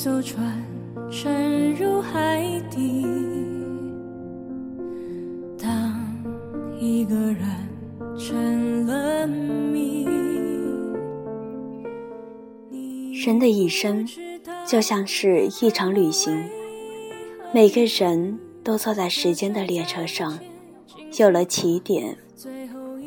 艘船沉入海底。当一个人成了谜，人的一生就像是一场旅行，每个人都坐在时间的列车上，有了起点，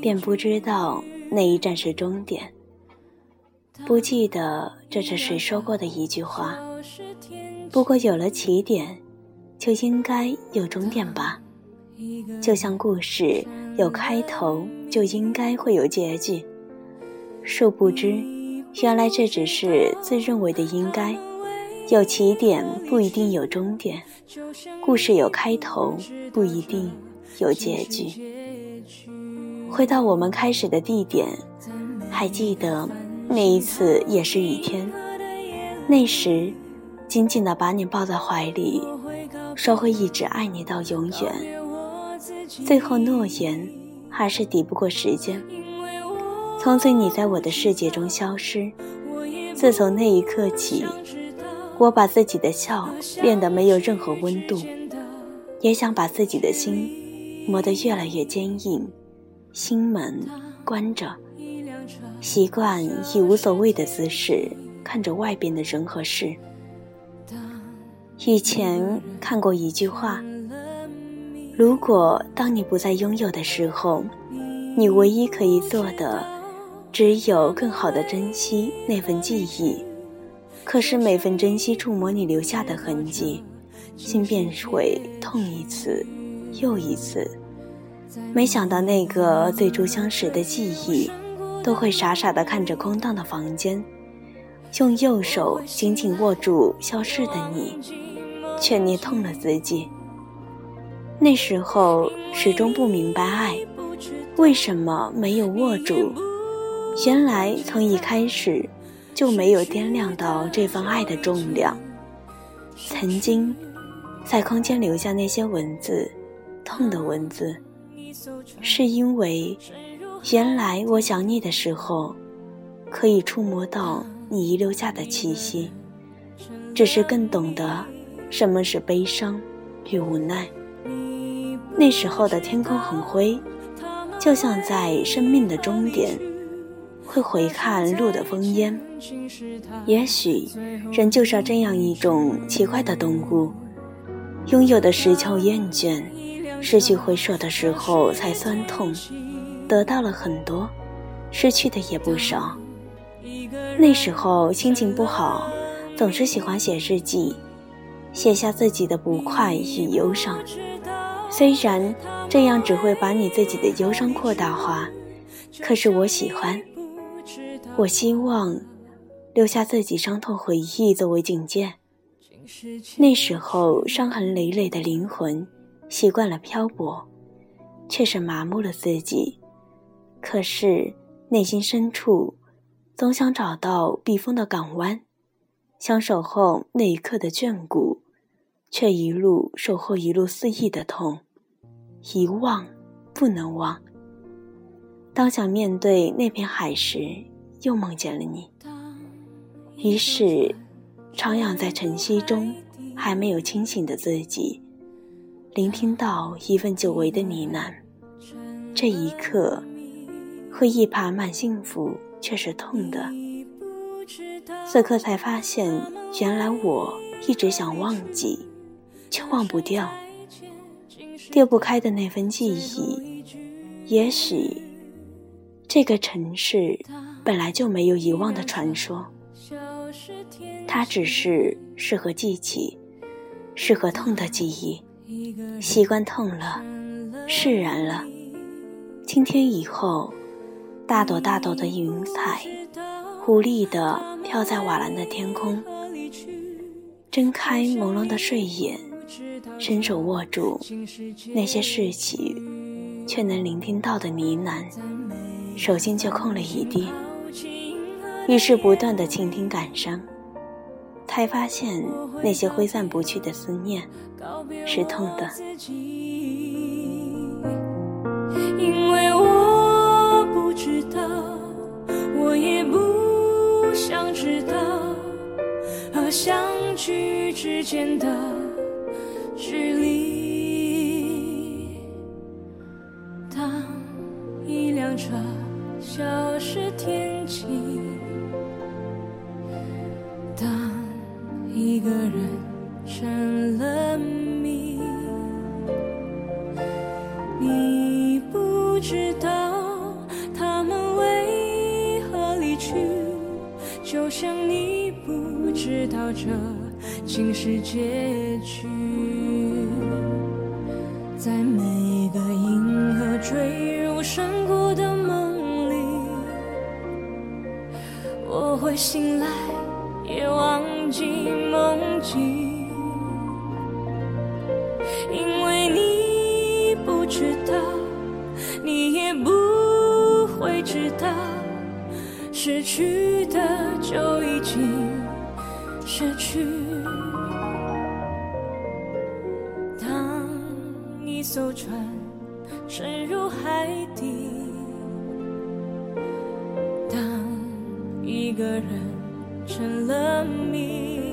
便不知道那一站是终点。不记得这是谁说过的一句话，不过有了起点，就应该有终点吧。就像故事有开头，就应该会有结局。殊不知，原来这只是自认为的应该。有起点不一定有终点，故事有开头不一定有结局。回到我们开始的地点，还记得？那一次也是雨天，那时紧紧地把你抱在怀里，说会一直爱你到永远。最后诺言还是抵不过时间，从此你在我的世界中消失。自从那一刻起，我把自己的笑练得没有任何温度，也想把自己的心磨得越来越坚硬，心门关着。习惯以无所谓的姿势看着外边的人和事。以前看过一句话：如果当你不再拥有的时候，你唯一可以做的，只有更好的珍惜那份记忆。可是每份珍惜触摸你留下的痕迹，心便会痛一次又一次。没想到那个最初相识的记忆。都会傻傻地看着空荡的房间，用右手紧紧握住消失的你，却捏痛了自己。那时候始终不明白爱为什么没有握住，原来从一开始就没有掂量到这份爱的重量。曾经在空间留下那些文字，痛的文字，是因为。原来我想你的时候，可以触摸到你遗留下的气息，只是更懂得什么是悲伤与无奈。那时候的天空很灰，就像在生命的终点，会回看路的烽烟。也许人就是这样一种奇怪的动物，拥有的时就厌倦，失去回首的时候才酸痛。得到了很多，失去的也不少。那时候心情不好，总是喜欢写日记，写下自己的不快与忧伤。虽然这样只会把你自己的忧伤扩大化，可是我喜欢。我希望留下自己伤痛回忆作为警戒。那时候伤痕累累的灵魂，习惯了漂泊，却是麻木了自己。可是，内心深处，总想找到避风的港湾，想守候那一刻的眷顾，却一路守候一路肆意的痛，遗忘不能忘。当想面对那片海时，又梦见了你。于是，徜徉在晨曦中，还没有清醒的自己，聆听到一份久违的呢喃。这一刻。回忆爬满幸福，却是痛的。此刻才发现，原来我一直想忘记，却忘不掉，丢不开的那份记忆。也许，这个城市本来就没有遗忘的传说，它只是适合记起，适合痛的记忆。习惯痛了，释然了。今天以后。大朵大朵的云彩，无力地飘在瓦蓝的天空。睁开朦胧的睡眼，伸手握住那些逝去却能聆听到的呢喃，手心却空了一地。于是不断的倾听感伤，才发现那些挥散不去的思念是痛的。因为我不。知道，我也不想知道，和相聚之间的知道这竟是结局。在每个银河坠入山谷的梦里，我会醒来，也忘记梦境，失去。当一艘船沉入海底，当一个人成了谜，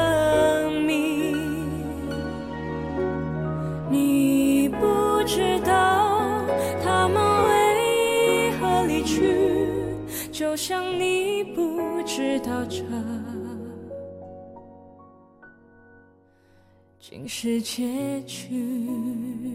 你不知道这竟是结局。